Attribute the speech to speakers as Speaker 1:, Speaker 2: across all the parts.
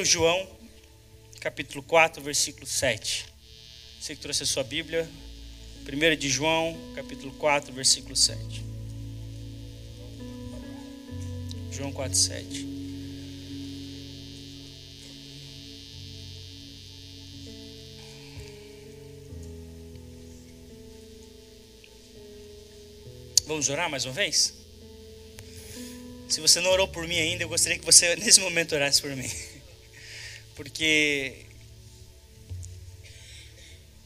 Speaker 1: 1 João, capítulo 4, versículo 7. Você que trouxe a sua Bíblia, 1 de João, capítulo 4, versículo 7. João 4, 7. Vamos orar mais uma vez? Se você não orou por mim ainda, eu gostaria que você nesse momento orasse por mim. Porque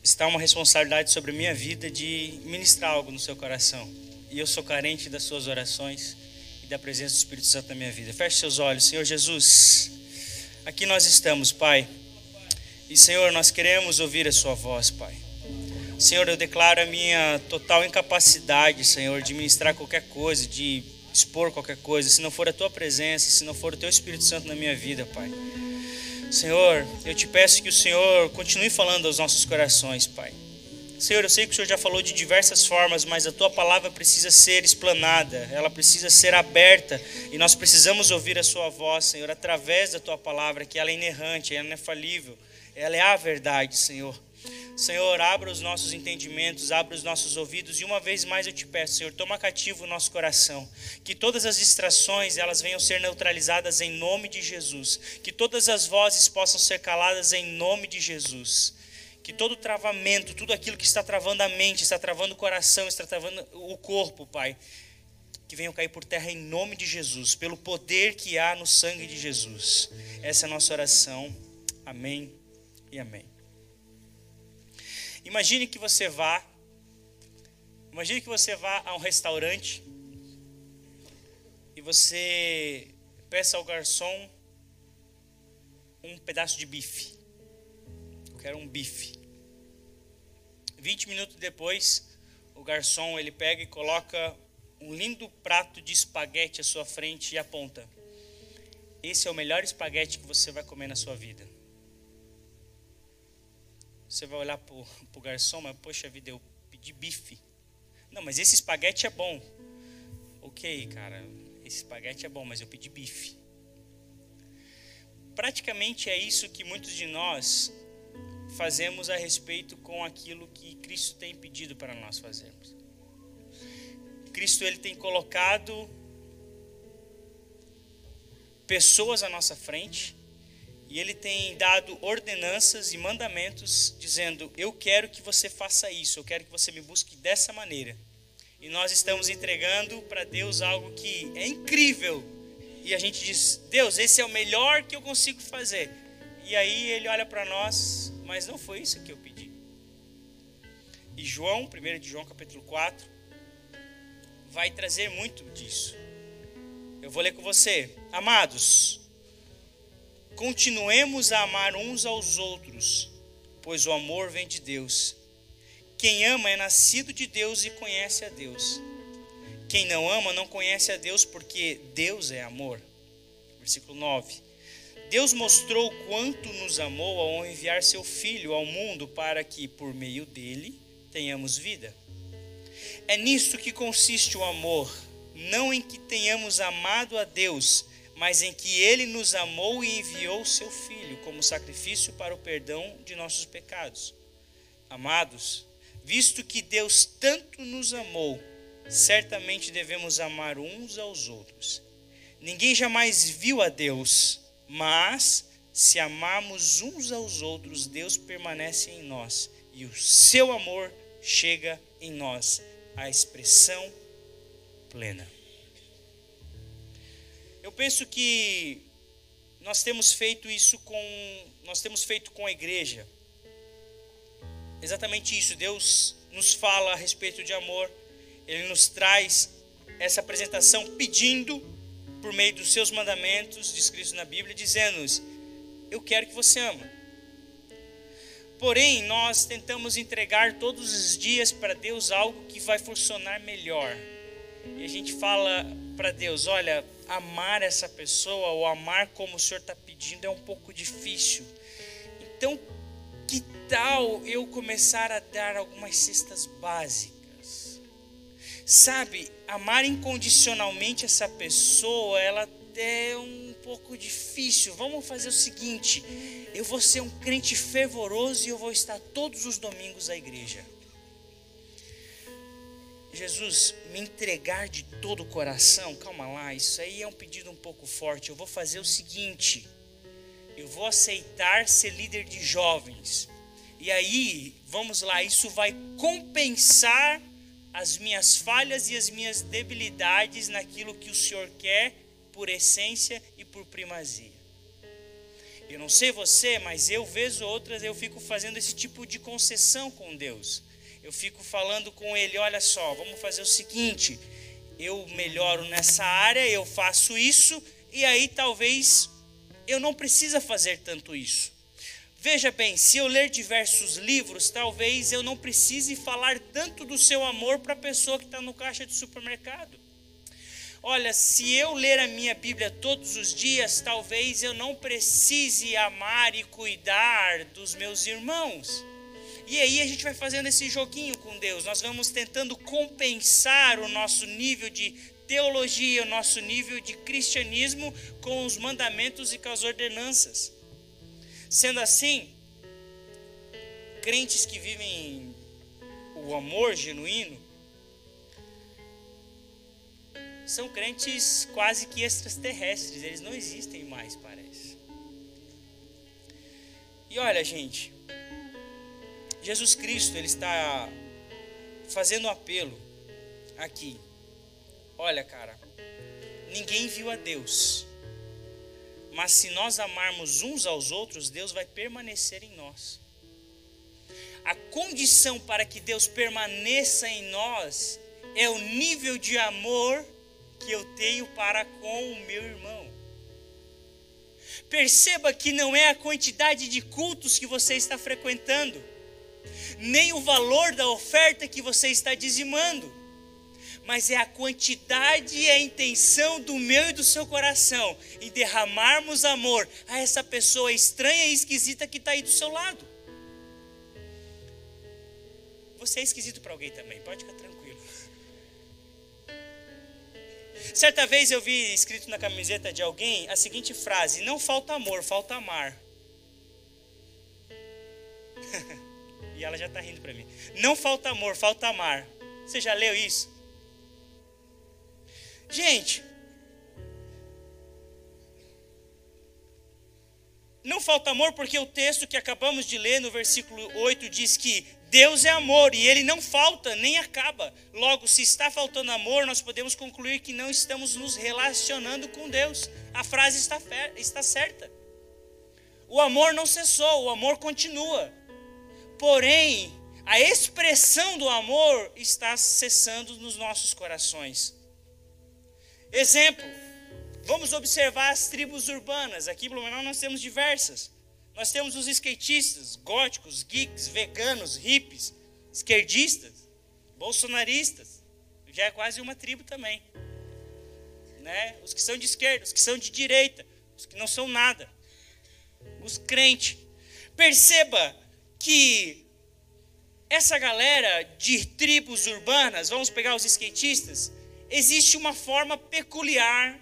Speaker 1: está uma responsabilidade sobre a minha vida de ministrar algo no seu coração. E eu sou carente das suas orações e da presença do Espírito Santo na minha vida. Feche seus olhos, Senhor Jesus. Aqui nós estamos, Pai. E Senhor, nós queremos ouvir a sua voz, Pai. Senhor, eu declaro a minha total incapacidade, Senhor, de ministrar qualquer coisa, de expor qualquer coisa, se não for a tua presença, se não for o teu Espírito Santo na minha vida, Pai. Senhor, eu te peço que o Senhor continue falando aos nossos corações, Pai. Senhor, eu sei que o Senhor já falou de diversas formas, mas a tua palavra precisa ser explanada, ela precisa ser aberta e nós precisamos ouvir a sua voz, Senhor, através da tua palavra, que ela é inerrante, ela é falível, ela é a verdade, Senhor. Senhor, abra os nossos entendimentos, abra os nossos ouvidos e uma vez mais eu te peço, Senhor, toma cativo o nosso coração, que todas as distrações elas venham ser neutralizadas em nome de Jesus, que todas as vozes possam ser caladas em nome de Jesus. Que todo travamento, tudo aquilo que está travando a mente, está travando o coração, está travando o corpo, Pai, que venham cair por terra em nome de Jesus, pelo poder que há no sangue de Jesus. Essa é a nossa oração. Amém e amém. Imagine que você vá, imagine que você vá a um restaurante e você peça ao garçom um pedaço de bife. Eu quero um bife. 20 minutos depois, o garçom ele pega e coloca um lindo prato de espaguete à sua frente e aponta: Esse é o melhor espaguete que você vai comer na sua vida. Você vai olhar para o garçom, mas poxa vida, eu pedi bife. Não, mas esse espaguete é bom. Ok, cara, esse espaguete é bom, mas eu pedi bife. Praticamente é isso que muitos de nós fazemos a respeito com aquilo que Cristo tem pedido para nós fazermos. Cristo ele tem colocado pessoas à nossa frente e ele tem dado ordenanças e mandamentos dizendo: Eu quero que você faça isso, eu quero que você me busque dessa maneira. E nós estamos entregando para Deus algo que é incrível. E a gente diz: Deus, esse é o melhor que eu consigo fazer. E aí ele olha para nós, mas não foi isso que eu pedi. E João, 1 de João capítulo 4, vai trazer muito disso. Eu vou ler com você. Amados, Continuemos a amar uns aos outros, pois o amor vem de Deus. Quem ama é nascido de Deus e conhece a Deus. Quem não ama não conhece a Deus, porque Deus é amor. Versículo 9. Deus mostrou quanto nos amou ao enviar seu Filho ao mundo para que, por meio dele, tenhamos vida. É nisto que consiste o amor, não em que tenhamos amado a Deus, mas em que ele nos amou e enviou seu Filho como sacrifício para o perdão de nossos pecados. Amados, visto que Deus tanto nos amou, certamente devemos amar uns aos outros. Ninguém jamais viu a Deus, mas se amarmos uns aos outros, Deus permanece em nós e o seu amor chega em nós à expressão plena. Eu penso que nós temos feito isso com nós temos feito com a igreja. Exatamente isso. Deus nos fala a respeito de amor. Ele nos traz essa apresentação pedindo por meio dos seus mandamentos descritos na Bíblia, dizendo-nos: Eu quero que você ama. Porém, nós tentamos entregar todos os dias para Deus algo que vai funcionar melhor. E a gente fala para Deus: Olha, amar essa pessoa ou amar como o Senhor está pedindo é um pouco difícil. Então, que tal eu começar a dar algumas cestas básicas? Sabe, amar incondicionalmente essa pessoa, ela é um pouco difícil. Vamos fazer o seguinte: eu vou ser um crente fervoroso e eu vou estar todos os domingos à igreja. Jesus, me entregar de todo o coração, calma lá, isso aí é um pedido um pouco forte. Eu vou fazer o seguinte: eu vou aceitar ser líder de jovens. E aí, vamos lá, isso vai compensar as minhas falhas e as minhas debilidades naquilo que o Senhor quer por essência e por primazia. Eu não sei você, mas eu vez outras eu fico fazendo esse tipo de concessão com Deus. Eu fico falando com ele, olha só, vamos fazer o seguinte, eu melhoro nessa área, eu faço isso e aí talvez eu não precisa fazer tanto isso. Veja bem, se eu ler diversos livros, talvez eu não precise falar tanto do seu amor para a pessoa que está no caixa de supermercado. Olha, se eu ler a minha Bíblia todos os dias, talvez eu não precise amar e cuidar dos meus irmãos. E aí a gente vai fazendo esse joguinho com Deus. Nós vamos tentando compensar o nosso nível de teologia, o nosso nível de cristianismo com os mandamentos e com as ordenanças. Sendo assim, crentes que vivem o amor genuíno são crentes quase que extraterrestres, eles não existem mais, parece. E olha, gente, Jesus Cristo, ele está fazendo um apelo aqui. Olha, cara, ninguém viu a Deus. Mas se nós amarmos uns aos outros, Deus vai permanecer em nós. A condição para que Deus permaneça em nós é o nível de amor que eu tenho para com o meu irmão. Perceba que não é a quantidade de cultos que você está frequentando, nem o valor da oferta que você está dizimando mas é a quantidade e a intenção do meu e do seu coração em derramarmos amor a essa pessoa estranha e esquisita que está aí do seu lado. Você é esquisito para alguém também, pode ficar tranquilo. Certa vez eu vi escrito na camiseta de alguém a seguinte frase: Não falta amor, falta amar. e ela já está rindo para mim. Não falta amor, falta amar. Você já leu isso? Gente, não falta amor porque o texto que acabamos de ler no versículo 8 diz que Deus é amor e ele não falta nem acaba. Logo, se está faltando amor, nós podemos concluir que não estamos nos relacionando com Deus. A frase está, está certa. O amor não cessou, o amor continua. Porém, a expressão do amor está cessando nos nossos corações. Exemplo, vamos observar as tribos urbanas. Aqui em Blumenau nós temos diversas. Nós temos os skatistas, góticos, geeks, veganos, hippies, esquerdistas, bolsonaristas. Já é quase uma tribo também. Né? Os que são de esquerda, os que são de direita, os que não são nada. Os crentes. Perceba que essa galera de tribos urbanas, vamos pegar os skatistas, existe uma forma peculiar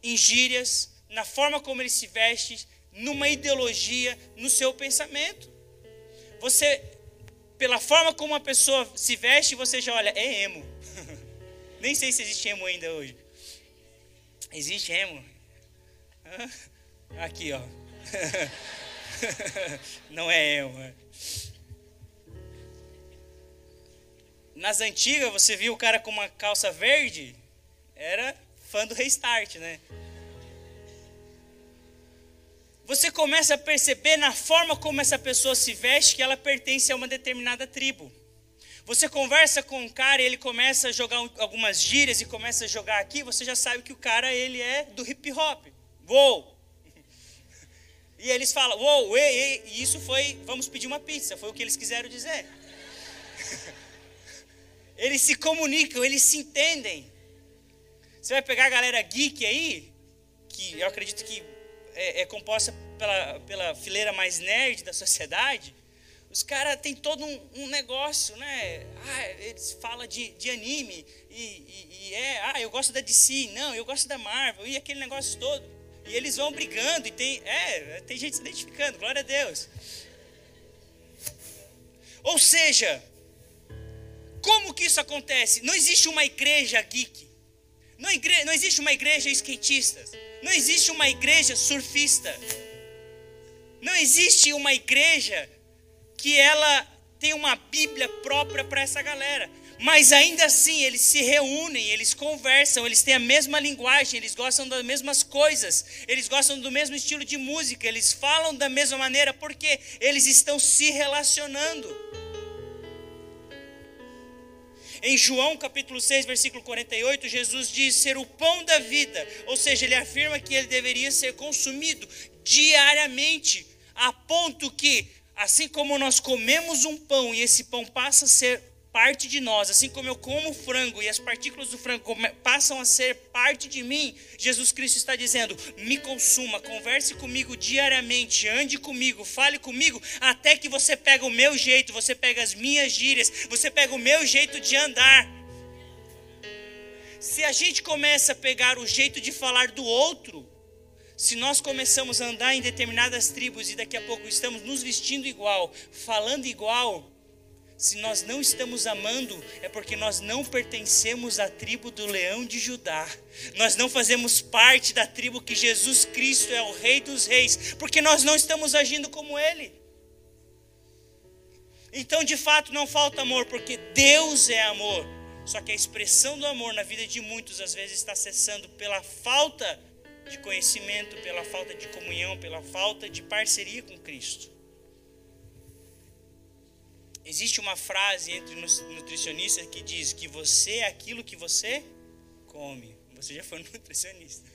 Speaker 1: em gírias, na forma como ele se veste, numa ideologia, no seu pensamento. Você, pela forma como a pessoa se veste, você já olha, é emo. Nem sei se existe emo ainda hoje. Existe emo? Aqui, ó. Não é emo. É. Nas antigas, você viu o cara com uma calça verde, era fã do Restart, né? Você começa a perceber na forma como essa pessoa se veste que ela pertence a uma determinada tribo. Você conversa com um cara e ele começa a jogar algumas gírias e começa a jogar aqui, você já sabe que o cara ele é do hip hop. Uou! E eles falam, uou, ei, ei, e isso foi, vamos pedir uma pizza, foi o que eles quiseram dizer. Eles se comunicam, eles se entendem. Você vai pegar a galera geek aí, que eu acredito que é, é composta pela, pela fileira mais nerd da sociedade. Os caras têm todo um, um, negócio, né? Ah, eles falam de, de anime, e, e, e, é, ah, eu gosto da DC, não, eu gosto da Marvel, e aquele negócio todo. E eles vão brigando e tem, é, tem gente se identificando, glória a Deus. Ou seja, como que isso acontece? Não existe uma igreja geek. Não, igre não existe uma igreja skatista. Não existe uma igreja surfista. Não existe uma igreja que ela tem uma Bíblia própria para essa galera. Mas ainda assim, eles se reúnem, eles conversam, eles têm a mesma linguagem, eles gostam das mesmas coisas, eles gostam do mesmo estilo de música, eles falam da mesma maneira, porque eles estão se relacionando. Em João capítulo 6, versículo 48, Jesus diz ser o pão da vida, ou seja, ele afirma que ele deveria ser consumido diariamente, a ponto que, assim como nós comemos um pão e esse pão passa a ser parte de nós, assim como eu como frango e as partículas do frango passam a ser parte de mim, Jesus Cristo está dizendo: me consuma, converse comigo diariamente, ande comigo, fale comigo, até que você pega o meu jeito, você pega as minhas gírias, você pega o meu jeito de andar. Se a gente começa a pegar o jeito de falar do outro, se nós começamos a andar em determinadas tribos e daqui a pouco estamos nos vestindo igual, falando igual, se nós não estamos amando, é porque nós não pertencemos à tribo do leão de Judá. Nós não fazemos parte da tribo que Jesus Cristo é o Rei dos Reis, porque nós não estamos agindo como Ele. Então, de fato, não falta amor, porque Deus é amor. Só que a expressão do amor na vida de muitos, às vezes, está cessando pela falta de conhecimento, pela falta de comunhão, pela falta de parceria com Cristo. Existe uma frase entre nutricionistas que diz que você é aquilo que você come. Você já foi nutricionista.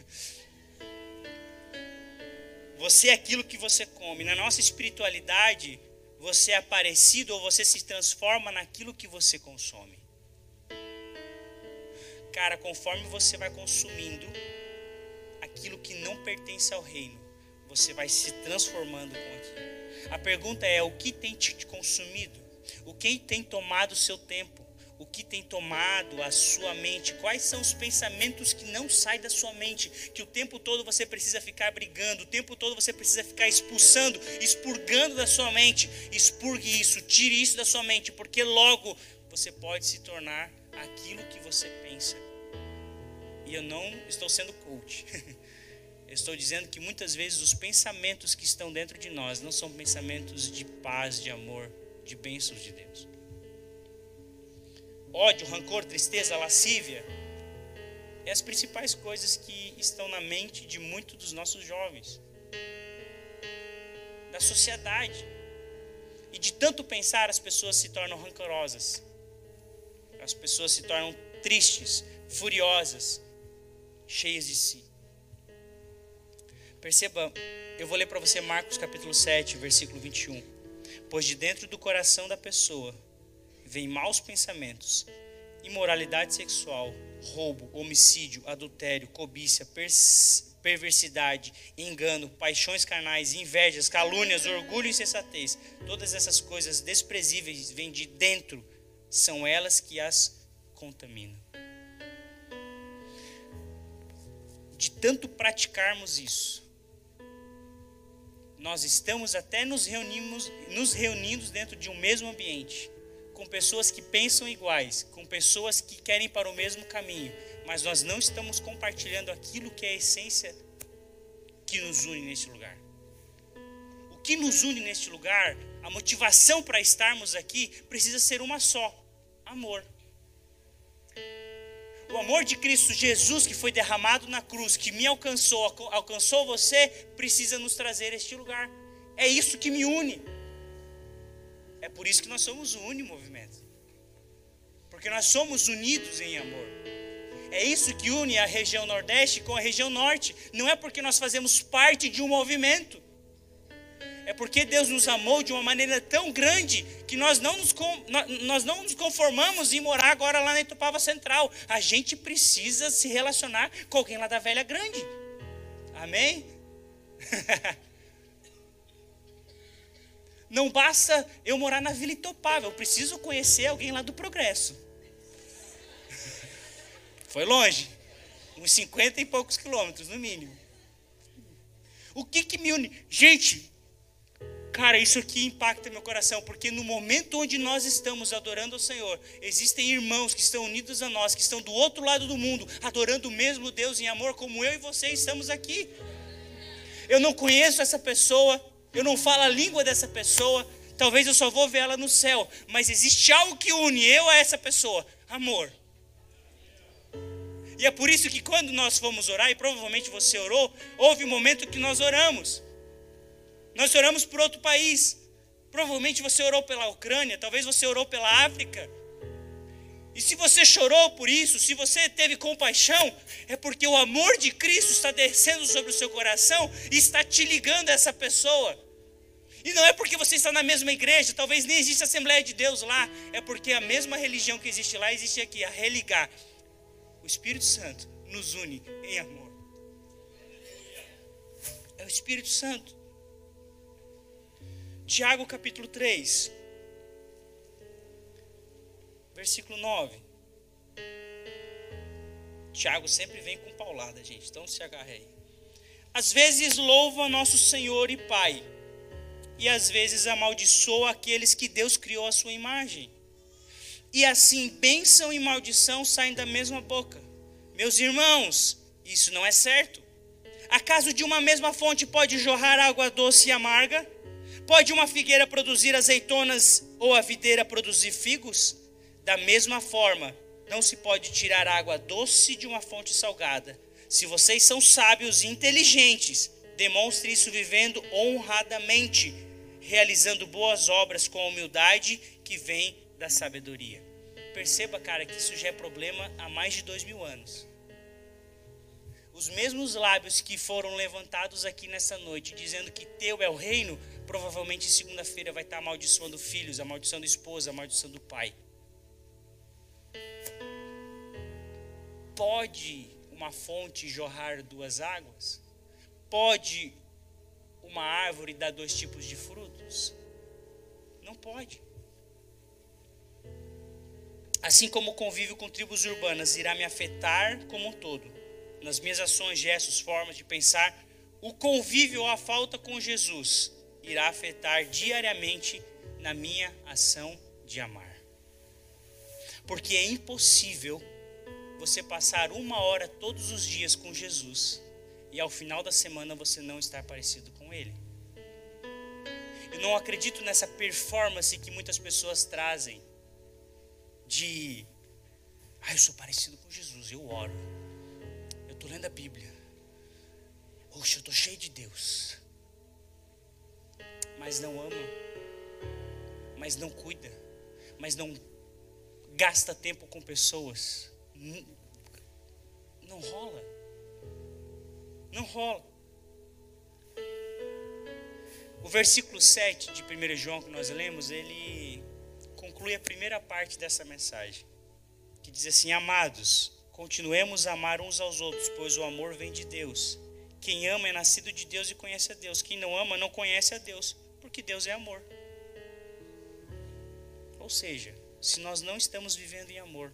Speaker 1: Você é aquilo que você come. Na nossa espiritualidade, você é aparecido ou você se transforma naquilo que você consome. Cara, conforme você vai consumindo aquilo que não pertence ao reino, você vai se transformando com aquilo. A pergunta é: o que tem te consumido? O que tem tomado o seu tempo? O que tem tomado a sua mente? Quais são os pensamentos que não saem da sua mente? Que o tempo todo você precisa ficar brigando, o tempo todo você precisa ficar expulsando, expurgando da sua mente. Expurgue isso, tire isso da sua mente, porque logo você pode se tornar aquilo que você pensa. E eu não estou sendo coach. Estou dizendo que muitas vezes os pensamentos que estão dentro de nós não são pensamentos de paz, de amor, de bênçãos de Deus. Ódio, rancor, tristeza, lascívia é as principais coisas que estão na mente de muitos dos nossos jovens, da sociedade. E de tanto pensar, as pessoas se tornam rancorosas, as pessoas se tornam tristes, furiosas, cheias de si. Perceba, eu vou ler para você Marcos capítulo 7, versículo 21 pois de dentro do coração da pessoa vem maus pensamentos, imoralidade sexual, roubo, homicídio, adultério, cobiça, perversidade, engano, paixões carnais, invejas, calúnias, orgulho e insensatez. Todas essas coisas desprezíveis vêm de dentro, são elas que as contaminam. De tanto praticarmos isso, nós estamos até nos reunimos, nos reunindo dentro de um mesmo ambiente, com pessoas que pensam iguais, com pessoas que querem para o mesmo caminho, mas nós não estamos compartilhando aquilo que é a essência que nos une neste lugar. O que nos une neste lugar, a motivação para estarmos aqui, precisa ser uma só: amor. O amor de Cristo Jesus que foi derramado na cruz, que me alcançou, alcançou você, precisa nos trazer este lugar. É isso que me une. É por isso que nós somos o único movimento. Porque nós somos unidos em amor. É isso que une a região Nordeste com a região Norte. Não é porque nós fazemos parte de um movimento é porque Deus nos amou de uma maneira tão grande que nós não nos, nós não nos conformamos em morar agora lá na Itupava Central. A gente precisa se relacionar com alguém lá da Velha Grande. Amém? Não basta eu morar na Vila Itopava, eu preciso conhecer alguém lá do Progresso. Foi longe, uns 50 e poucos quilômetros no mínimo. O que que me une? Gente, cara, isso aqui impacta meu coração, porque no momento onde nós estamos adorando ao Senhor, existem irmãos que estão unidos a nós, que estão do outro lado do mundo, adorando o mesmo Deus em amor, como eu e você estamos aqui. Eu não conheço essa pessoa, eu não falo a língua dessa pessoa, talvez eu só vou ver ela no céu, mas existe algo que une eu a essa pessoa: amor. E é por isso que quando nós fomos orar, e provavelmente você orou, houve um momento que nós oramos. Nós oramos por outro país. Provavelmente você orou pela Ucrânia, talvez você orou pela África. E se você chorou por isso, se você teve compaixão, é porque o amor de Cristo está descendo sobre o seu coração e está te ligando a essa pessoa. E não é porque você está na mesma igreja, talvez nem exista Assembleia de Deus lá, é porque a mesma religião que existe lá existe aqui, a religar. O Espírito Santo nos une em amor. É o Espírito Santo. Tiago capítulo 3, versículo 9. Tiago sempre vem com paulada, gente, então se agarre aí. Às vezes louva nosso Senhor e Pai, e às vezes amaldiçoa aqueles que Deus criou à sua imagem. E assim, bênção e maldição saem da mesma boca. Meus irmãos, isso não é certo. Acaso de uma mesma fonte pode jorrar água doce e amarga? Pode uma figueira produzir azeitonas ou a videira produzir figos? Da mesma forma, não se pode tirar água doce de uma fonte salgada. Se vocês são sábios e inteligentes, demonstre isso vivendo honradamente, realizando boas obras com a humildade que vem da sabedoria. Perceba, cara, que isso já é problema há mais de dois mil anos. Os mesmos lábios que foram levantados aqui nessa noite, dizendo que teu é o reino, provavelmente segunda-feira vai estar amaldiçoando filhos, amaldiçoando esposa, amaldiçoando pai. Pode uma fonte jorrar duas águas? Pode uma árvore dar dois tipos de frutos? Não pode. Assim como o convívio com tribos urbanas irá me afetar como um todo, nas minhas ações, gestos, formas de pensar, o convívio ou a falta com Jesus irá afetar diariamente na minha ação de amar. Porque é impossível você passar uma hora todos os dias com Jesus e ao final da semana você não estar parecido com Ele. Eu não acredito nessa performance que muitas pessoas trazem de ah, eu sou parecido com Jesus, eu oro. Eu estou lendo a Bíblia. Oxe, eu estou cheio de Deus. Mas não ama. Mas não cuida. Mas não gasta tempo com pessoas. Não, rola. Não rola. O versículo 7 de 1 João que nós lemos, ele conclui a primeira parte dessa mensagem, que diz assim: Amados, continuemos a amar uns aos outros, pois o amor vem de Deus. Quem ama é nascido de Deus e conhece a Deus. Quem não ama não conhece a Deus, porque Deus é amor. Ou seja, se nós não estamos vivendo em amor,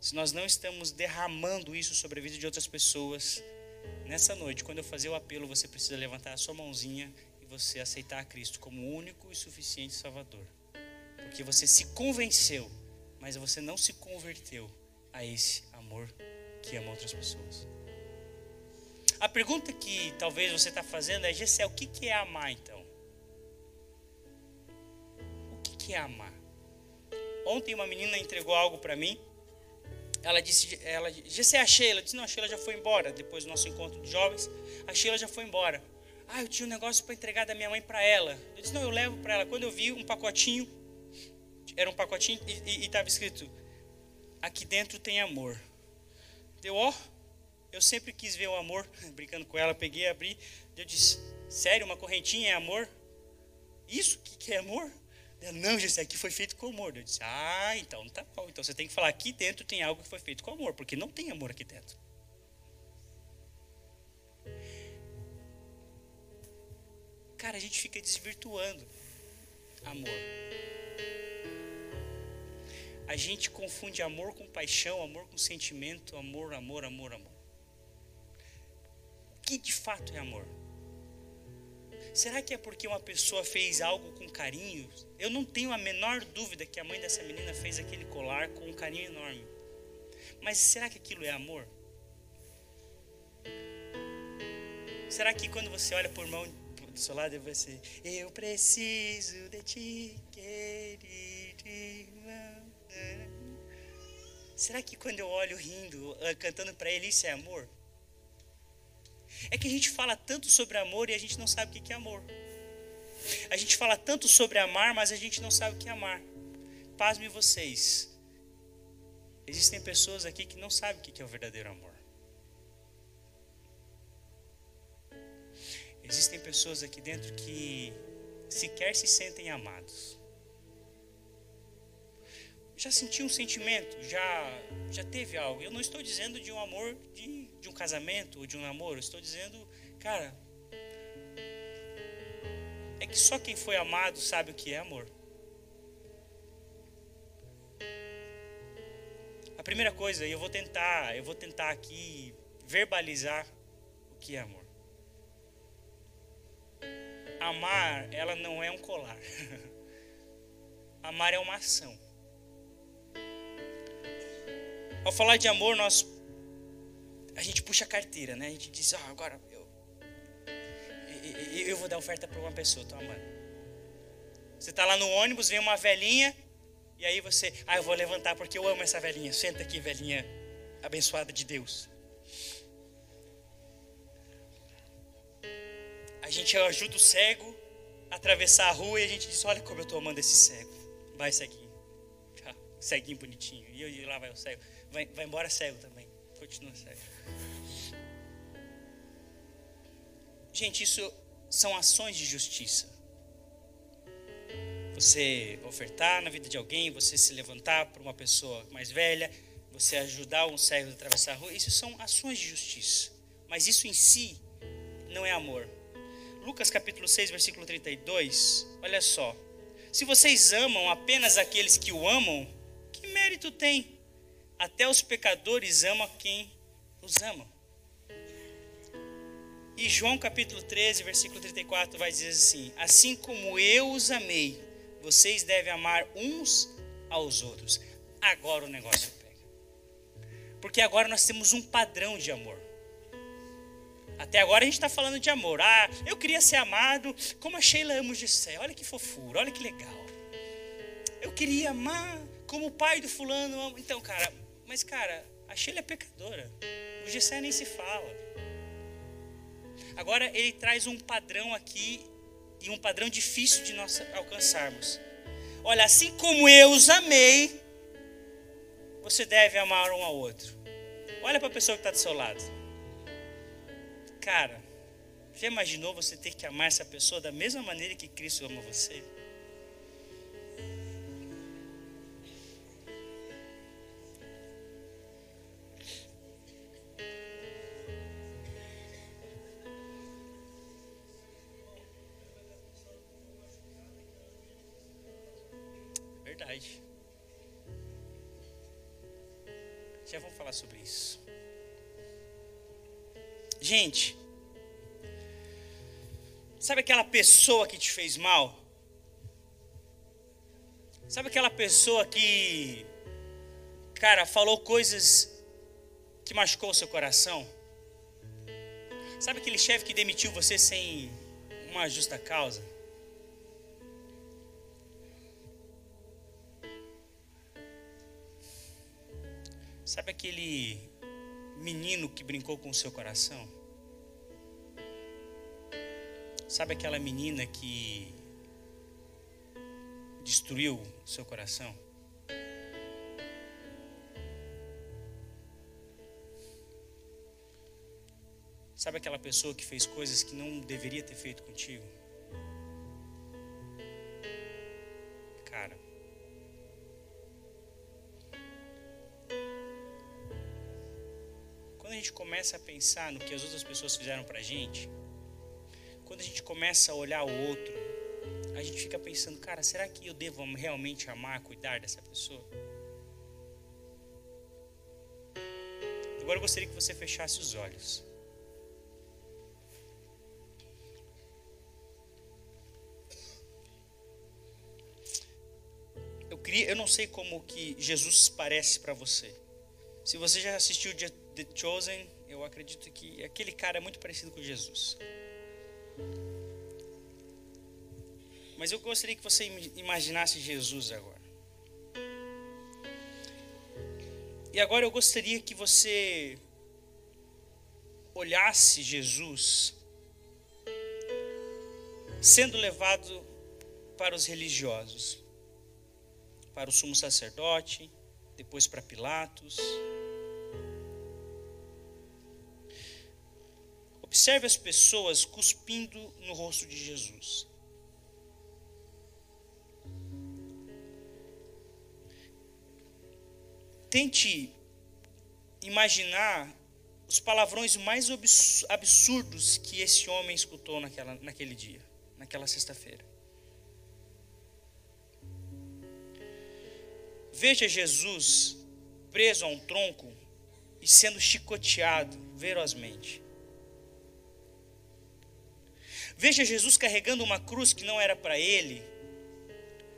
Speaker 1: se nós não estamos derramando isso sobre a vida de outras pessoas, nessa noite, quando eu fazer o apelo, você precisa levantar a sua mãozinha e você aceitar a Cristo como único e suficiente Salvador. Porque você se convenceu, mas você não se converteu a esse amor que ama outras pessoas. A pergunta que talvez você está fazendo é, Gessé, o que, que é amar então? Que, é amar? Ontem uma menina entregou algo para mim. Ela disse, ela, Gessé, a Sheila. Eu disse, não, a Sheila já foi embora. Depois do nosso encontro de jovens, a Sheila já foi embora. Ah, eu tinha um negócio para entregar da minha mãe para ela. Eu disse, não, eu levo para ela. Quando eu vi um pacotinho era um pacotinho e estava escrito: Aqui dentro tem amor. Deu, ó, eu sempre quis ver o amor, brincando com ela, peguei, abri. Eu disse: Sério, uma correntinha é amor? Isso que, que é amor? Não, isso aqui foi feito com amor. Eu disse: Ah, então tá bom. Então você tem que falar: aqui dentro tem algo que foi feito com amor, porque não tem amor aqui dentro. Cara, a gente fica desvirtuando amor a gente confunde amor com paixão, amor com sentimento, amor, amor, amor, amor. O que de fato é amor? Será que é porque uma pessoa fez algo com carinho? Eu não tenho a menor dúvida que a mãe dessa menina fez aquele colar com um carinho enorme. Mas será que aquilo é amor? Será que quando você olha por mão do seu lado você, eu preciso de ti, querido irmão. Será que quando eu olho rindo, ah, cantando para ele, isso é amor? É que a gente fala tanto sobre amor e a gente não sabe o que é amor. A gente fala tanto sobre amar, mas a gente não sabe o que é amar. Pasme vocês. Existem pessoas aqui que não sabem o que é o verdadeiro amor. Existem pessoas aqui dentro que sequer se sentem amados já sentiu um sentimento, já, já teve algo. Eu não estou dizendo de um amor de, de um casamento ou de um namoro, estou dizendo, cara, é que só quem foi amado sabe o que é amor. A primeira coisa, eu vou tentar, eu vou tentar aqui verbalizar o que é amor. Amar, ela não é um colar. Amar é uma ação. Ao falar de amor, nós a gente puxa a carteira, né? A gente diz, ah, agora eu, eu, eu vou dar oferta para uma pessoa, tô amando. Você está lá no ônibus, vem uma velhinha, e aí você, ah, eu vou levantar porque eu amo essa velhinha. Senta aqui, velhinha abençoada de Deus. A gente ajuda o cego a atravessar a rua e a gente diz, olha como eu estou amando esse cego. Vai, ceguinho. Ceguinho bonitinho. E lá vai o cego vai, vai embora cego também. Continua cego. Gente, isso são ações de justiça. Você ofertar na vida de alguém, você se levantar para uma pessoa mais velha, você ajudar um cego a atravessar a rua, isso são ações de justiça. Mas isso em si não é amor. Lucas capítulo 6, versículo 32, olha só. Se vocês amam apenas aqueles que o amam, que mérito tem? Até os pecadores amam quem os ama. E João capítulo 13, versículo 34 vai dizer assim: Assim como eu os amei, vocês devem amar uns aos outros. Agora o negócio pega. Porque agora nós temos um padrão de amor. Até agora a gente está falando de amor. Ah, eu queria ser amado como a Sheila o Gessé. Olha que fofura, olha que legal. Eu queria amar como o pai do fulano. Então, cara, mas, cara, a Sheila é pecadora. O Gessé nem se fala. Agora ele traz um padrão aqui e um padrão difícil de nós alcançarmos. Olha, assim como eu os amei, você deve amar um ao outro. Olha para a pessoa que está do seu lado. Cara, já imaginou você ter que amar essa pessoa da mesma maneira que Cristo ama você? Falar sobre isso. Gente, sabe aquela pessoa que te fez mal? Sabe aquela pessoa que, cara, falou coisas que machucou o seu coração? Sabe aquele chefe que demitiu você sem uma justa causa? Sabe aquele menino que brincou com o seu coração? Sabe aquela menina que destruiu o seu coração? Sabe aquela pessoa que fez coisas que não deveria ter feito contigo? começa a pensar no que as outras pessoas fizeram para gente, quando a gente começa a olhar o outro, a gente fica pensando, cara, será que eu devo realmente amar, cuidar dessa pessoa? Agora eu gostaria que você fechasse os olhos. Eu queria, eu não sei como que Jesus parece para você. Se você já assistiu The Chosen, eu acredito que aquele cara é muito parecido com Jesus. Mas eu gostaria que você imaginasse Jesus agora. E agora eu gostaria que você olhasse Jesus sendo levado para os religiosos, para o sumo sacerdote, depois para Pilatos. Observe as pessoas cuspindo no rosto de Jesus. Tente imaginar os palavrões mais absurdos que esse homem escutou naquela, naquele dia, naquela sexta-feira. Veja Jesus preso a um tronco e sendo chicoteado ferozmente. Veja Jesus carregando uma cruz que não era para ele,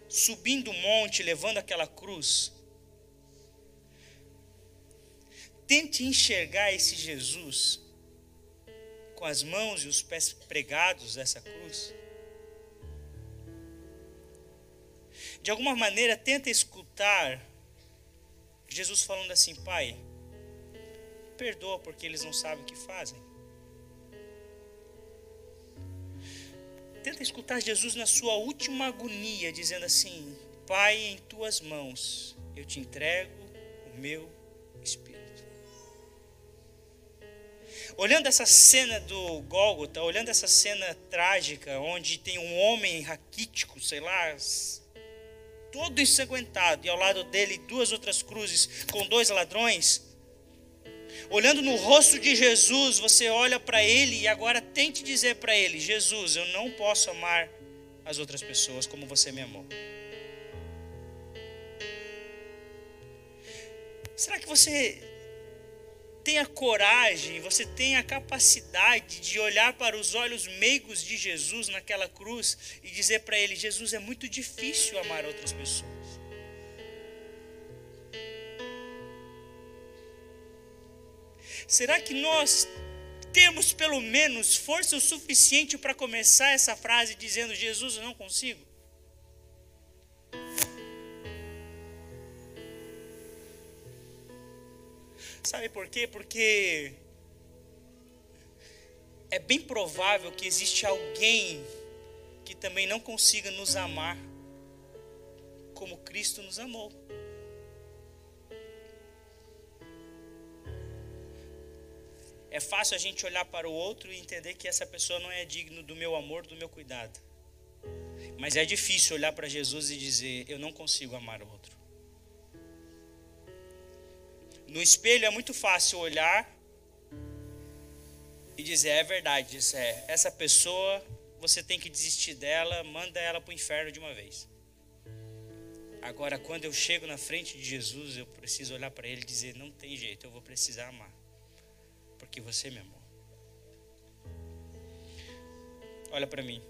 Speaker 1: subindo o monte, levando aquela cruz Tente enxergar esse Jesus com as mãos e os pés pregados dessa cruz. De alguma maneira, tenta escutar Jesus falando assim: Pai, perdoa porque eles não sabem o que fazem. Tenta escutar Jesus na sua última agonia, dizendo assim: Pai, em tuas mãos eu te entrego o meu espírito. Olhando essa cena do Gólgota, olhando essa cena trágica, onde tem um homem raquítico, sei lá, todo ensanguentado, e ao lado dele duas outras cruzes com dois ladrões, olhando no rosto de Jesus, você olha para ele e agora tente dizer para ele: Jesus, eu não posso amar as outras pessoas como você me amou. Será que você tenha coragem, você tenha a capacidade de olhar para os olhos meigos de Jesus naquela cruz e dizer para ele: Jesus, é muito difícil amar outras pessoas. Será que nós temos pelo menos força o suficiente para começar essa frase dizendo: Jesus, eu não consigo? Sabe por quê? Porque é bem provável que existe alguém que também não consiga nos amar como Cristo nos amou. É fácil a gente olhar para o outro e entender que essa pessoa não é digno do meu amor, do meu cuidado. Mas é difícil olhar para Jesus e dizer: Eu não consigo amar o outro. No espelho é muito fácil olhar e dizer: é verdade, isso é. Essa pessoa, você tem que desistir dela, manda ela para o inferno de uma vez. Agora, quando eu chego na frente de Jesus, eu preciso olhar para ele e dizer: não tem jeito, eu vou precisar amar, porque você me amou. Olha para mim.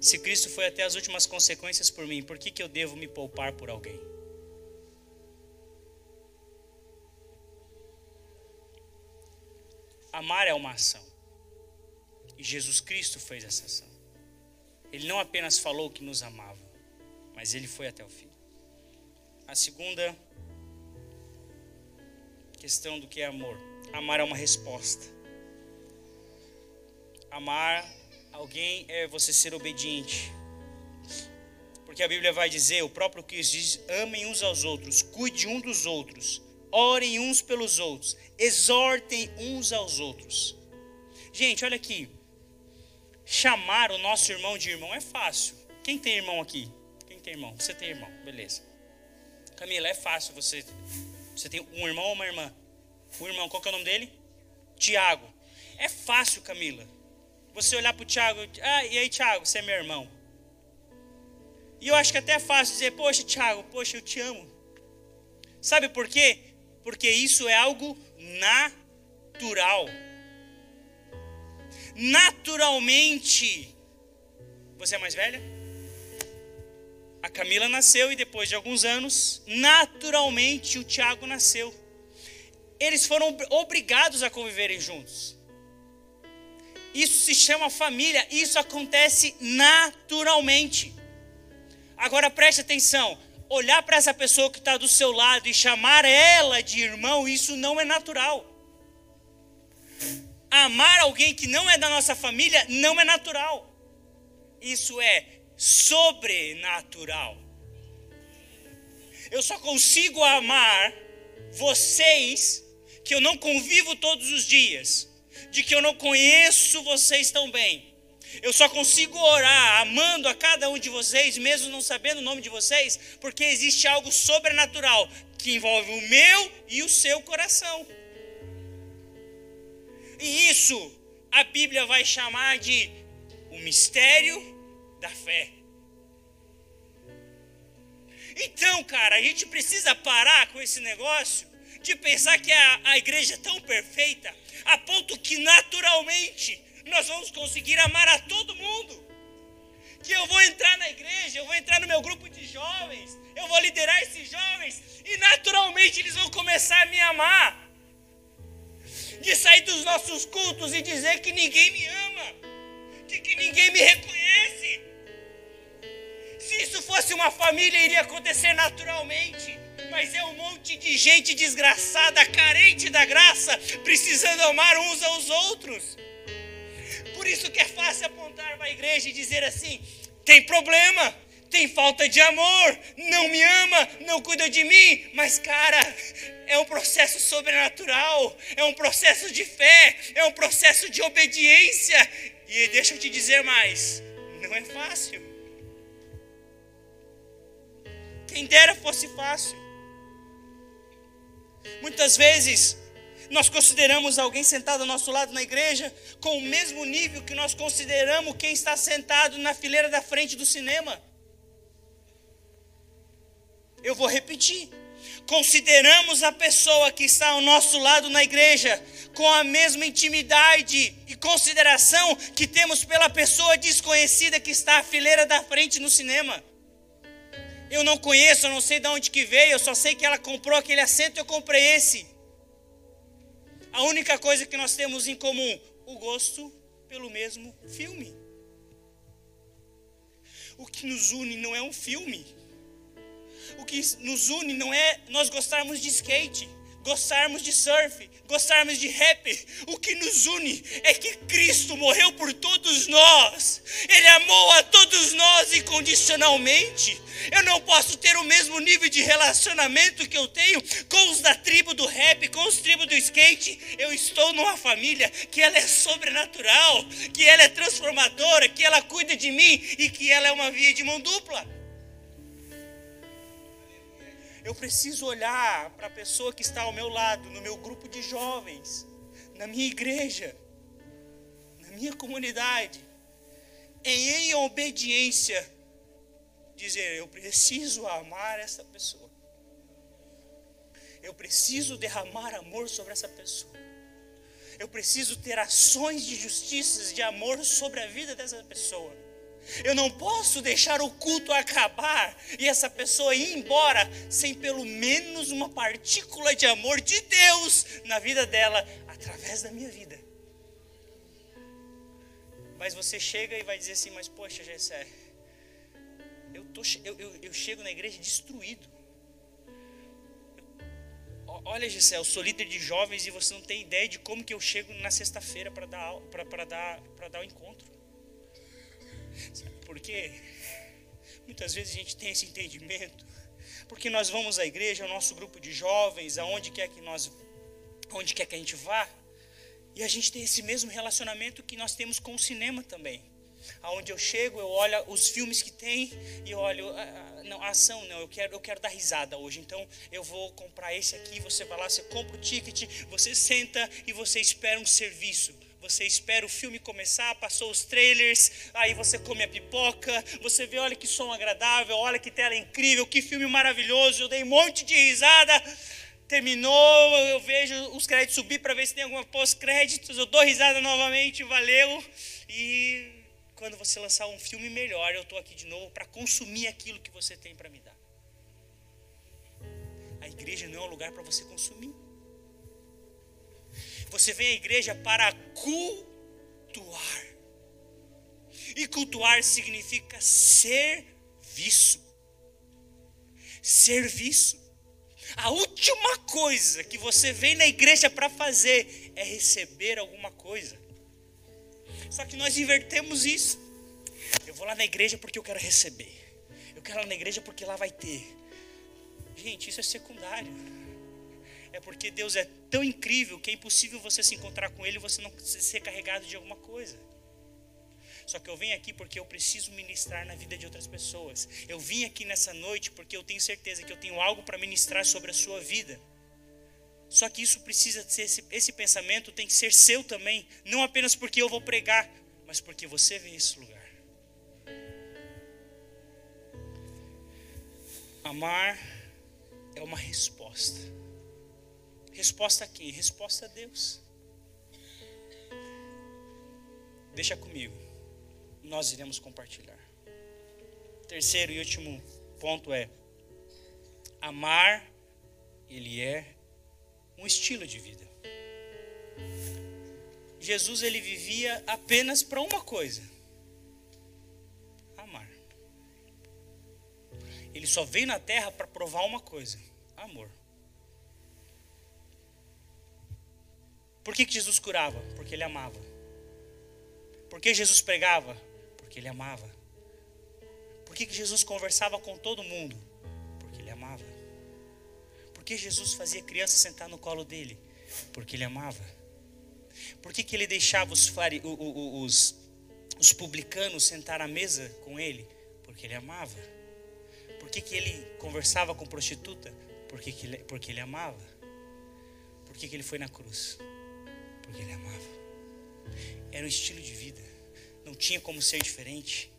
Speaker 1: Se Cristo foi até as últimas consequências por mim, por que, que eu devo me poupar por alguém? Amar é uma ação. E Jesus Cristo fez essa ação. Ele não apenas falou que nos amava, mas ele foi até o fim. A segunda questão do que é amor. Amar é uma resposta. Amar alguém é você ser obediente. Porque a Bíblia vai dizer, o próprio Cristo diz: amem uns aos outros, cuide um dos outros, orem uns pelos outros, exortem uns aos outros. Gente, olha aqui. Chamar o nosso irmão de irmão é fácil. Quem tem irmão aqui? Quem tem irmão? Você tem irmão, beleza. Camila, é fácil você. Você tem um irmão ou uma irmã? Um irmão, qual que é o nome dele? Tiago. É fácil, Camila. Você olhar para o Tiago, ah, e aí, Tiago, você é meu irmão. E eu acho que até é fácil dizer, poxa, Tiago, poxa, eu te amo. Sabe por quê? porque isso é algo natural. Naturalmente, você é mais velha? A Camila nasceu e depois de alguns anos, naturalmente o Tiago nasceu. Eles foram obrigados a conviverem juntos. Isso se chama família, isso acontece naturalmente. Agora preste atenção: olhar para essa pessoa que está do seu lado e chamar ela de irmão, isso não é natural. Amar alguém que não é da nossa família não é natural. Isso é sobrenatural. Eu só consigo amar vocês que eu não convivo todos os dias, de que eu não conheço vocês tão bem. Eu só consigo orar amando a cada um de vocês, mesmo não sabendo o nome de vocês, porque existe algo sobrenatural que envolve o meu e o seu coração. E isso a Bíblia vai chamar de o mistério da fé. Então, cara, a gente precisa parar com esse negócio de pensar que a, a igreja é tão perfeita a ponto que naturalmente nós vamos conseguir amar a todo mundo. Que eu vou entrar na igreja, eu vou entrar no meu grupo de jovens, eu vou liderar esses jovens e naturalmente eles vão começar a me amar. De sair dos nossos cultos e dizer que ninguém me ama, de que ninguém me reconhece. Se isso fosse uma família, iria acontecer naturalmente. Mas é um monte de gente desgraçada, carente da graça, precisando amar uns aos outros. Por isso que é fácil apontar para a igreja e dizer assim: tem problema, tem falta de amor, não me ama, não cuida de mim. Mas, cara, é um processo sobrenatural, é um processo de fé, é um processo de obediência. E deixa eu te dizer mais: não é fácil. Quem dera fosse fácil. Muitas vezes nós consideramos alguém sentado ao nosso lado na igreja com o mesmo nível que nós consideramos quem está sentado na fileira da frente do cinema. Eu vou repetir. Consideramos a pessoa que está ao nosso lado na igreja com a mesma intimidade e consideração que temos pela pessoa desconhecida que está à fileira da frente no cinema. Eu não conheço, eu não sei de onde que veio, eu só sei que ela comprou aquele assento e eu comprei esse. A única coisa que nós temos em comum, o gosto pelo mesmo filme. O que nos une não é um filme. O que nos une não é nós gostarmos de skate gostarmos de surf, gostarmos de rap, o que nos une é que Cristo morreu por todos nós. Ele amou a todos nós incondicionalmente. Eu não posso ter o mesmo nível de relacionamento que eu tenho com os da tribo do rap, com os tribos do skate. Eu estou numa família que ela é sobrenatural, que ela é transformadora, que ela cuida de mim e que ela é uma via de mão dupla. Eu preciso olhar para a pessoa que está ao meu lado, no meu grupo de jovens, na minha igreja, na minha comunidade, e em obediência, dizer: eu preciso amar essa pessoa. Eu preciso derramar amor sobre essa pessoa. Eu preciso ter ações de justiça, de amor sobre a vida dessa pessoa. Eu não posso deixar o culto acabar e essa pessoa ir embora sem pelo menos uma partícula de amor de Deus na vida dela, através da minha vida. Mas você chega e vai dizer assim: Mas poxa, Gessé, eu, tô, eu, eu, eu chego na igreja destruído. Olha, Gessé, eu sou líder de jovens e você não tem ideia de como que eu chego na sexta-feira para dar, dar, dar o encontro. Por quê? Muitas vezes a gente tem esse entendimento, porque nós vamos à igreja, ao nosso grupo de jovens, aonde quer que nós, onde quer que a gente vá, e a gente tem esse mesmo relacionamento que nós temos com o cinema também. Aonde eu chego, eu olho os filmes que tem e olho, ah, ah, não, a ação não, eu quero, eu quero dar risada hoje. Então eu vou comprar esse aqui, você vai lá, você compra o ticket, você senta e você espera um serviço. Você espera o filme começar, passou os trailers, aí você come a pipoca, você vê, olha que som agradável, olha que tela incrível, que filme maravilhoso, eu dei um monte de risada. Terminou, eu vejo os créditos subir para ver se tem alguma pós-créditos, eu dou risada novamente, valeu. E quando você lançar um filme melhor, eu estou aqui de novo para consumir aquilo que você tem para me dar. A igreja não é um lugar para você consumir. Você vem à igreja para cultuar. E cultuar significa serviço. Serviço. A última coisa que você vem na igreja para fazer é receber alguma coisa. Só que nós invertemos isso. Eu vou lá na igreja porque eu quero receber. Eu quero lá na igreja porque lá vai ter. Gente, isso é secundário. É porque Deus é tão incrível que é impossível você se encontrar com Ele e você não ser carregado de alguma coisa. Só que eu venho aqui porque eu preciso ministrar na vida de outras pessoas. Eu vim aqui nessa noite porque eu tenho certeza que eu tenho algo para ministrar sobre a sua vida. Só que isso precisa ser esse, esse pensamento tem que ser seu também, não apenas porque eu vou pregar, mas porque você vem esse lugar. Amar é uma resposta. Resposta a quem? Resposta a Deus. Deixa comigo. Nós iremos compartilhar. Terceiro e último ponto é: amar, ele é um estilo de vida. Jesus ele vivia apenas para uma coisa: amar. Ele só veio na terra para provar uma coisa: amor. Por que, que Jesus curava? Porque ele amava. Por que Jesus pregava? Porque ele amava. Por que, que Jesus conversava com todo mundo? Porque ele amava que Jesus fazia criança sentar no colo dele? Porque ele amava. Por que, que ele deixava os, os, os publicanos sentar à mesa com ele? Porque ele amava. Por que, que ele conversava com prostituta? Porque, que ele, porque ele amava. Por que, que ele foi na cruz? Porque ele amava. Era um estilo de vida. Não tinha como ser diferente.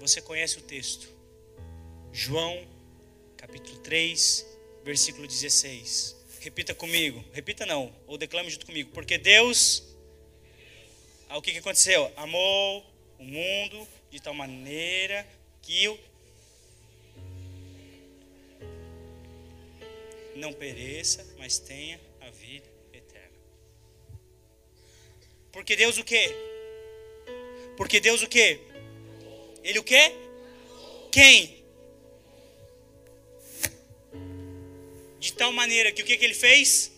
Speaker 1: Você conhece o texto. João capítulo 3, versículo 16. Repita comigo. Repita não, ou declame junto comigo. Porque Deus, ah, o que, que aconteceu? Amou o mundo de tal maneira que o não pereça, mas tenha a vida eterna. Porque Deus o quê? Porque Deus o quê? Ele o quê? Quem? De tal maneira que o que, que ele fez?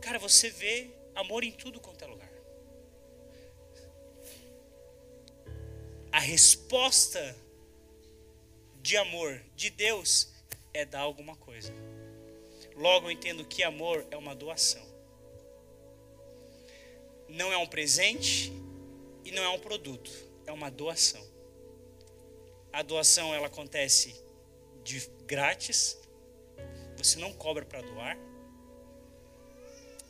Speaker 1: Cara, você vê amor em tudo quanto é lugar. A resposta de amor de Deus é dar alguma coisa. Logo eu entendo que amor é uma doação. Não é um presente e não é um produto, é uma doação. A doação ela acontece de grátis. Você não cobra para doar.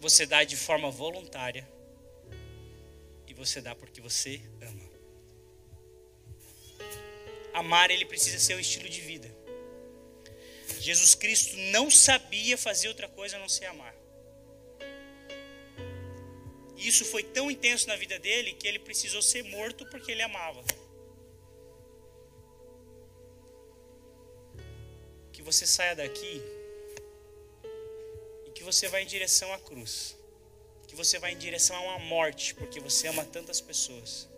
Speaker 1: Você dá de forma voluntária. E você dá porque você ama. Amar ele precisa ser um estilo de vida. Jesus Cristo não sabia fazer outra coisa a não ser amar. Isso foi tão intenso na vida dele que ele precisou ser morto porque ele amava. você saia daqui e que você vá em direção à cruz. Que você vá em direção a uma morte, porque você ama tantas pessoas.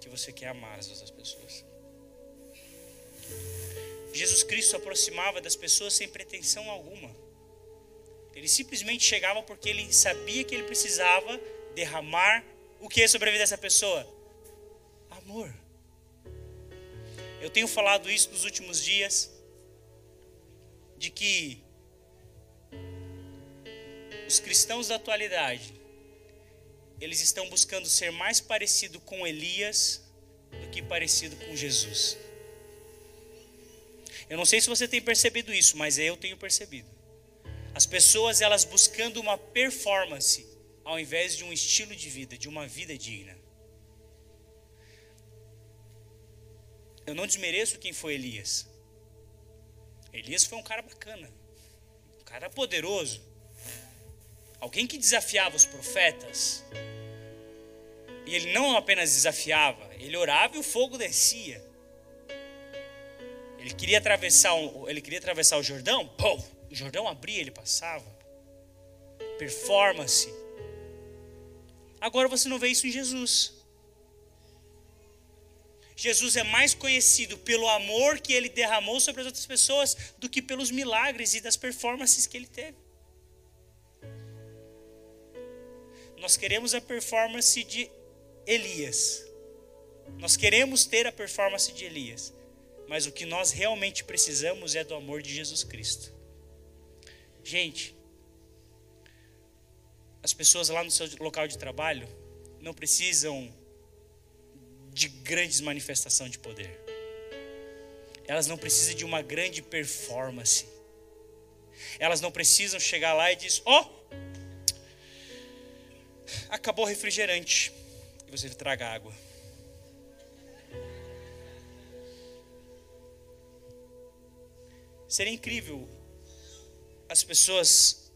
Speaker 1: Que você quer amar as outras pessoas. Jesus Cristo se aproximava das pessoas sem pretensão alguma. Ele simplesmente chegava porque ele sabia que ele precisava derramar o que sobre a vida dessa pessoa? Amor. Eu tenho falado isso nos últimos dias de que os cristãos da atualidade eles estão buscando ser mais parecido com Elias do que parecido com Jesus. Eu não sei se você tem percebido isso, mas eu tenho percebido. As pessoas elas buscando uma performance ao invés de um estilo de vida, de uma vida digna. Eu não desmereço quem foi Elias. Elias foi um cara bacana, um cara poderoso. alguém que desafiava os profetas, e ele não apenas desafiava, ele orava e o fogo descia. Ele queria atravessar, ele queria atravessar o Jordão, pô, o Jordão abria, ele passava. Performance. Agora você não vê isso em Jesus. Jesus é mais conhecido pelo amor que ele derramou sobre as outras pessoas do que pelos milagres e das performances que ele teve. Nós queremos a performance de Elias. Nós queremos ter a performance de Elias. Mas o que nós realmente precisamos é do amor de Jesus Cristo. Gente, as pessoas lá no seu local de trabalho não precisam de grandes manifestação de poder. Elas não precisam de uma grande performance. Elas não precisam chegar lá e dizer: "Ó, oh, acabou o refrigerante" e você traga água. Seria incrível as pessoas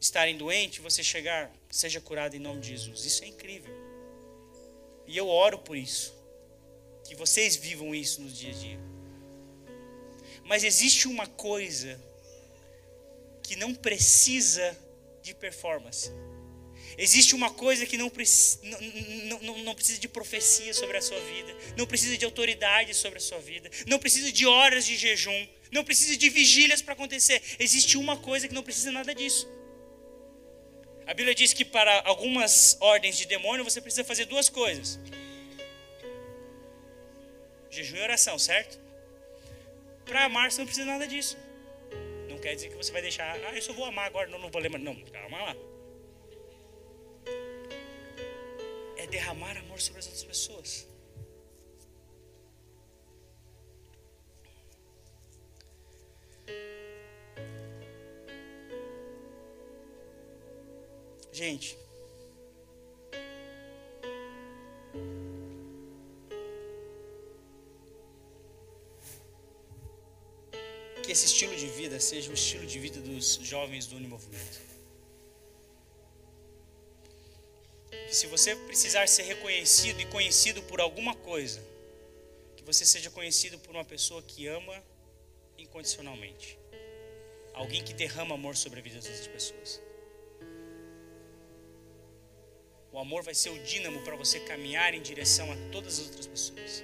Speaker 1: estarem doentes, você chegar, seja curado em nome de Jesus. Isso é incrível. E eu oro por isso. Que vocês vivam isso no dia a dia. Mas existe uma coisa que não precisa de performance. Existe uma coisa que não, não, não, não, precisa de profecia sobre a sua vida, não precisa de autoridade sobre a sua vida, não precisa de horas de jejum, não precisa de vigílias para acontecer. Existe uma coisa que não precisa nada disso. A Bíblia diz que para algumas ordens de demônio você precisa fazer duas coisas: jejum e oração, certo? Para amar você não precisa nada disso. Não quer dizer que você vai deixar, ah, eu só vou amar agora, não, não vou lembrar. Não, calma lá. É derramar amor sobre as outras pessoas. Gente, que esse estilo de vida seja o estilo de vida dos jovens do Unimovimento. Que se você precisar ser reconhecido e conhecido por alguma coisa, que você seja conhecido por uma pessoa que ama incondicionalmente. Alguém que derrama amor sobre a vida das outras pessoas. O amor vai ser o dínamo para você caminhar em direção a todas as outras pessoas.